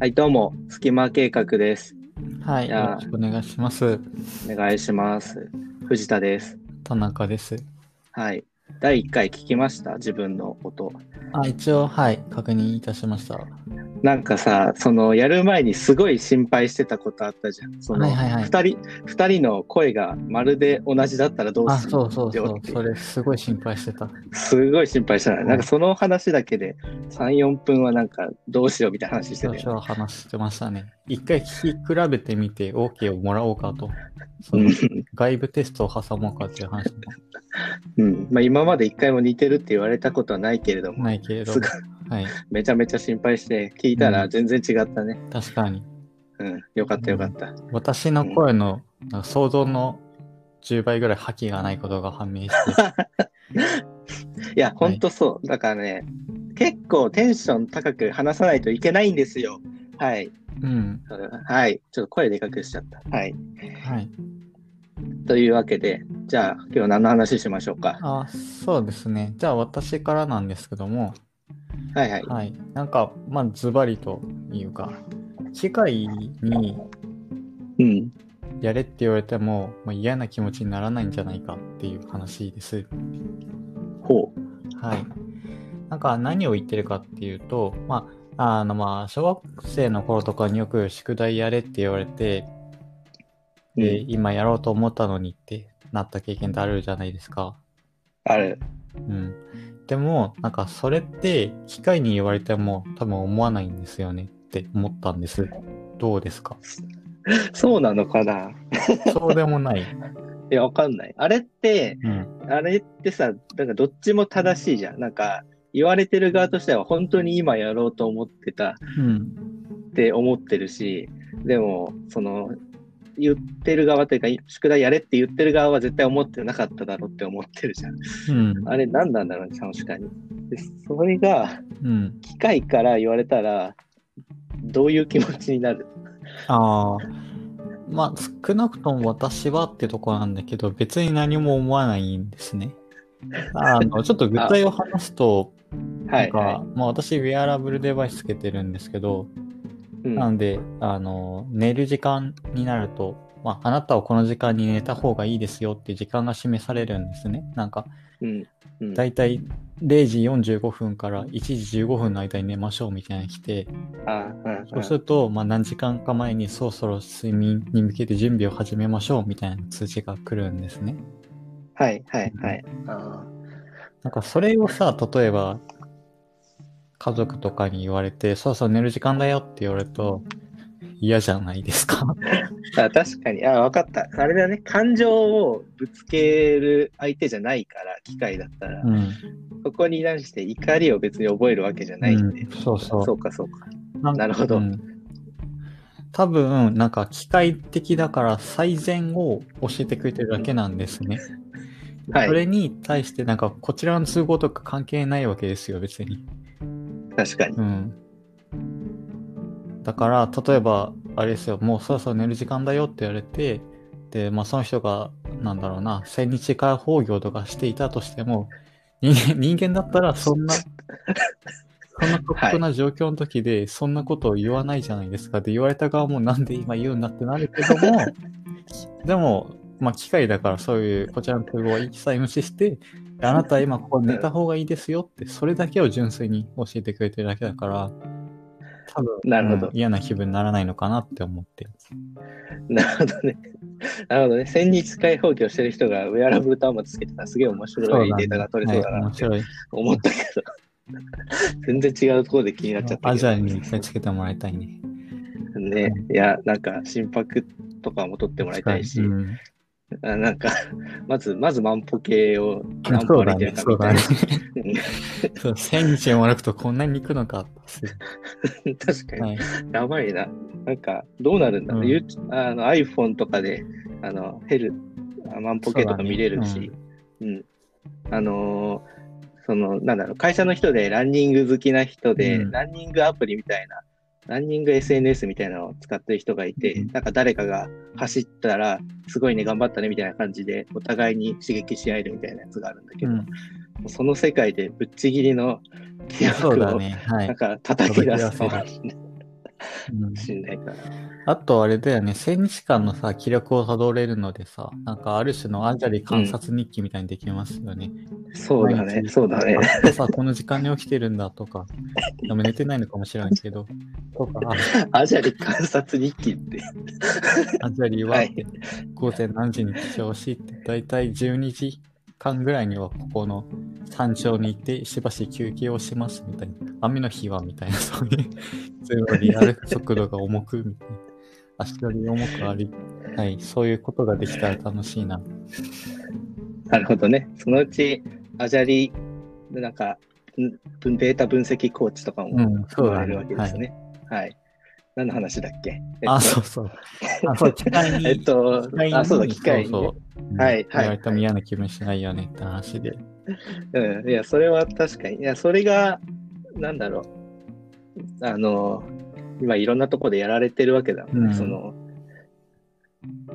はい、どうも、隙間計画です。はい、よろしくお願いします。お願いします。藤田です。田中です。はい。第1回聞きました？自分の音。あ、一応、はい、確認いたしました。なんかさ、その、やる前にすごい心配してたことあったじゃん。その、はいはいはい二人、二人の声がまるで同じだったらどうあ、するそうそうそう。それ、すごい心配してた。すごい心配したな。うんなんかその話だけで3、4分はなんかどうしようみたいな話して少たよ。々話してましたね。一回聞き比べてみて OK をもらおうかと。そうのん。外部テストを挟もうかっていう話もうん。まあ今まで一回も似てるって言われたことはないけれども、ないけれどすごい、はい、めちゃめちゃ心配して聞いたらうん全然違ったね。確かに。うん。よかったよかった。私の声の想像の10倍ぐらい覇気がないことが判明して、いや、ほんとそう。だからね、結構テンション高く話さないといけないんですよ。はい。うん、ははい。ちょっと声でかくしちゃった。はい。はい。というわけで、じゃあ今日は何の話しましょうか？あ、そうですね。じゃあ私からなんですけども、はいはい。はい。なんか、まあ、ズバリというか、機械にうん。やれって言われても、まあ、嫌な気持ちにならないんじゃないかっていう話です。ほはい。なんか何を言ってるかっていうと、まあ、あのまあ、小学生の頃とかによく宿題やれって言われて、う。で、うん、今やろうと思ったのにってなった経験ってあるじゃないですか。ある。うん。でも、なんかそれって機械に言われても多分思わないんですよねって思ったんです。どうですか？そうなのかな？そうでもない。いや、わかんない。あれって、うん。あれってさ、なんかどっちも正しいじゃん。なんか、言われてる側としては本当に今やろうと思ってたうん。って思ってるし、でも、その、言ってる側というか、宿題やれって言ってる側は絶対思ってなかっただろうって思ってるじゃん。うん。あれ何なんだろうね、確かに。でそれが、うん。機械から言われたら、どういう気持ちになる？ああ。まあ、少なくとも私はってとこなんだけど、別に何も思わないんですね。あの、ちょっと具体を話すと、はい、なんか、はまあ私、ウェアラブルデバイスつけてるんですけど、い。うんなので、あの、寝る時間になると、まあ、あなたはこの時間に寝た方がいいですよっていう時間が示されるんですね。なんか。だいたい0時45分から1時15分の間に寝ましょうみたいなのが来て、あうんそうすると、まあ、何時間か前にそろそろ睡眠に向けて準備を始めましょうみたいな通知が来るんですね。はい、はい、はい。あなんかそれをさ、例えば、家族とかに言われて、そうそう寝る時間だよって言われると、嫌じゃないですか。ーあ確かに。あ、わかった。あれだね。感情をぶつける相手じゃないから、機械だったら。うん。そこに関して怒りを別に覚えるわけじゃないんで。うんそうそうそうか、そうか。なるほどうん多分、なんか機械的だから最善を教えてくれてるだけなんですね。はいそれに対して、なんかこちらの都合とか関係ないわけですよ、別に。確かに。うん。だから、例えば、あれですよ、もうそろそろ寝る時間だよって言われて、で、まあその人が、なんだろうな、千日開放業とかしていたとしても、人間人間だったらそんな、そんな過酷な状況の時で、そんなことを言わないじゃないですか。で、言われた側もなんで今言うんだってなるけども、でも、まあ機械だからそういう、こちらの都合は一切無視して、あなたは今ここ寝た方がいいですよって、それだけを純粋に教えてくれてるだけだから、多分、なるほどうん嫌な気分にならないのかなって思ってる。なるほどね。なるほどね。千日開放業してる人がウェアラブル端末つけてたらすげえ面白いデータが取れそうだはい、なって面白い。思ったけど。全然違うところで気になっちゃったア。ジアに一回つけてもらいたいね。ね。いや、なんか心拍とかも取ってもらいたいし、うんあ なんか、まず、まず万歩計を何歩歩いてるかそうだみたいねな。。そう、1000日もらくとこんなに行くのか。う ん確かに。はい。やばいな。なんか、どうなるんだろう、うんあの iPhone とかで、あの、ヘル、あ万歩計とか見れるし、うん。あのーその、なんだろう、会社の人でランニング好きな人で、うんランニングアプリみたいな、ランニング SNS みたいなのを使ってる人がいて、うんなんか誰かが走ったら、すごいね、頑張ったねみたいな感じで、お互いに刺激し合えるみたいなやつがあるんだけど、うん。その世界でぶっちぎりの記そう録を、だね。はい。なんか叩き出すかもしれないうんしんないから。あとあれだよね、1000日間のさ、記録をたどれるのでさ、なんかある種のアジャリ観察日記みたいにできますよね。そうだね、そうだね。この時間に起きてるんだとか、でも寝てないのかもしれないけど、とか、アジャリ観察日記って。アジャリははい午前何時に起床し、だいたい12時間ぐらいにはここの山頂に行ってしばし休憩をしますみたいな。雨の日はみたいな、そういう、そういうのに歩く速度が重くみたいな。足取り重く歩いはい、そういうことができたら楽しいな。なるほどね。そのうち、アジャリ、なんか、データ分析コーチとかもうん、含そうだねまれるわけですね。はい。何の話だっけ、えっとあ、そうそう。あ、そう、機械に。えっとあそうだ機械にねそうそうはいはい言われても嫌な気分しないよねって話で。うん、いや、それは確かに。いや、それが、なんだろう。あの、今いろんなところでやられてるわけだもんね。うんその、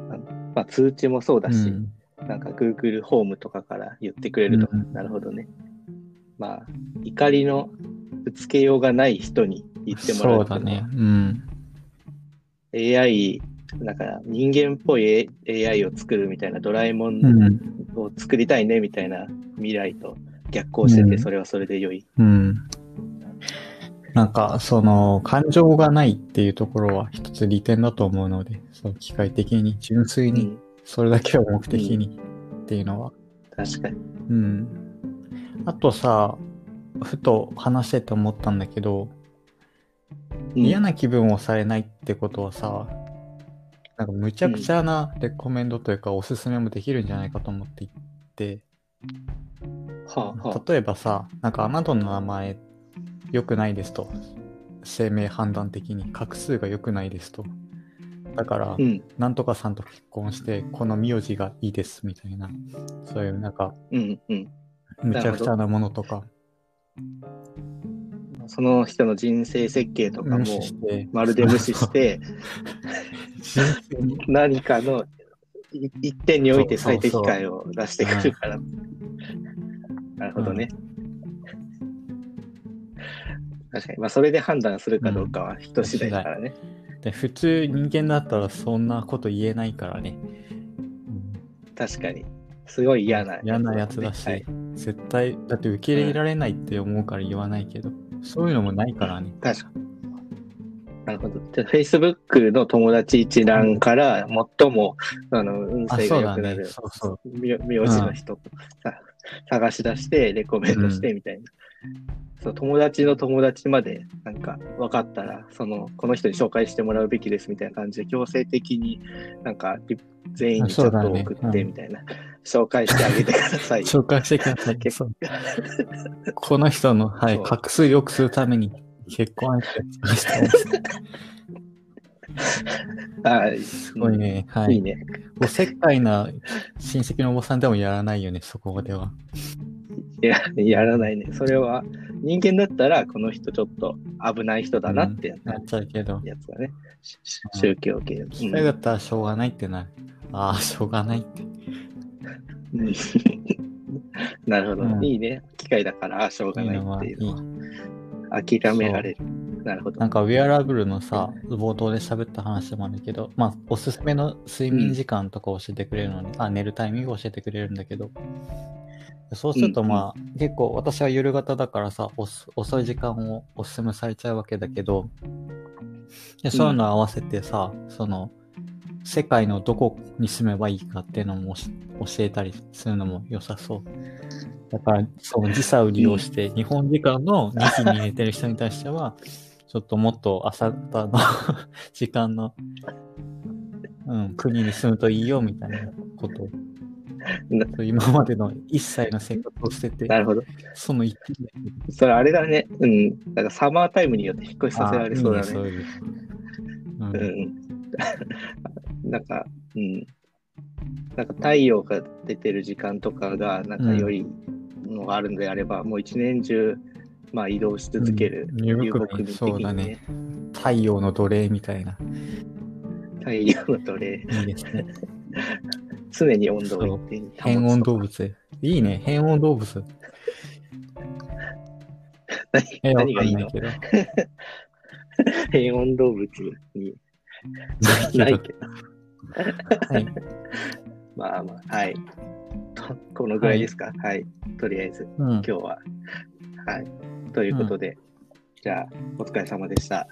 あまあ、通知もそうだし、うんなんか Google ホームとかから言ってくれるとか、うんなるほどね。まあ、怒りのぶつけようがない人に言ってもらうそうだね。うん。AI、なんか人間っぽい AI を作るみたいなドラえもんうん。を作りたいねみたいな未来と逆行してて、うんそれはそれで良い。うん。なんか、その、感情がないっていうところは一つ利点だと思うので、そう、機械的に、純粋に、うん、それだけを目的にっていうのは。確かに。うん。あとさ、ふと話してて思ったんだけど、うん嫌な気分をされないってことはさ、なんかむちゃくちゃなレコメンドというかおすすめもできるんじゃないかと思っていて、はあ、はあ。例えばさ、なんかあなたの名前良くないですと。生命判断的に画数が良くないですと。だから、うん、なんとかさんと結婚して、この名字がいいですみたいな、そういうなんか、うん、うん。むちゃくちゃなものとか、その人の人生設計とかもまるで無視して、何かのい一点において最適解を出してくるから。なるほどね。確かに。まあ、それで判断するかどうかは人次第だからね。で普通人間だったらそんなこと言えないからね。確かに。すごい嫌な、嫌なやつだし、はい絶対、だって受け入れられないって思うから言わないけど、そういうのもないからね。確かに。なるほど。じゃあ、Facebook の友達一覧から最も、あの運あ、勢。が良くなるそうそう。名名字の人、さ探し出して、レコメントしてみたいな。そう友達の友達までなんか分かったら、その、この人に紹介してもらうべきですみたいな感じで、強制的になんかリ全員にチャットを送ってみたいな、紹介してあげてください。紹介してください。結この人の、はい画数良くするために結婚相手してます。あすごいね。はいい。いね。おせっかいな親戚のおばさんでもやらないよね、そこでは。いや、やらないね。それは、人間だったら、この人ちょっと危ない人だなってなっちゃうけど。やつだね。宗教系。うんそれだったらしょうがないってなる。ああ、しょうがないって。うん なるほど、うんいいね。機械だから、あしょうがないっていうのは。諦められる。なるほど。なんかウェアラブルのさ、冒頭で喋った話もあるけど、まあ、おすすめの睡眠時間とか教えてくれるのに、あ、寝るタイミング教えてくれるんだけど、そうするとまあ、結構私は夜型だからさ、遅い時間をおすすめされちゃうわけだけど、でそういうの合わせてさ、その、世界のどこに住めばいいかっていうのも教教えたりするのも良さそう。だから、その時差を利用して、日本時間の2時に寝てる人に対しては、ちょっともっと朝方の 時間の、うん、国に住むといいよみたいなことを今までの一切の生活を捨てて、なるほど。その一点それあれだね。うん。なんかサマータイムによって引っ越しさせられそうだね。あいいそういううんうん。なんか、うん。なんか太陽が出てる時間とかが、なんか良いのがあるんであれば、もう一年中、まあ移動し続ける。遊牧民的にそうだね。太陽の奴隷みたいな。太陽の奴隷、いいですね。常に温度を変温動物。いいね、変温動物。何え何がいいの？変温動物にないけど。はい。まあまあ、はい。とこのぐらいですか？はい。とりあえず、うん今。日は。はい。ということで、じゃあ、お疲れ様でした。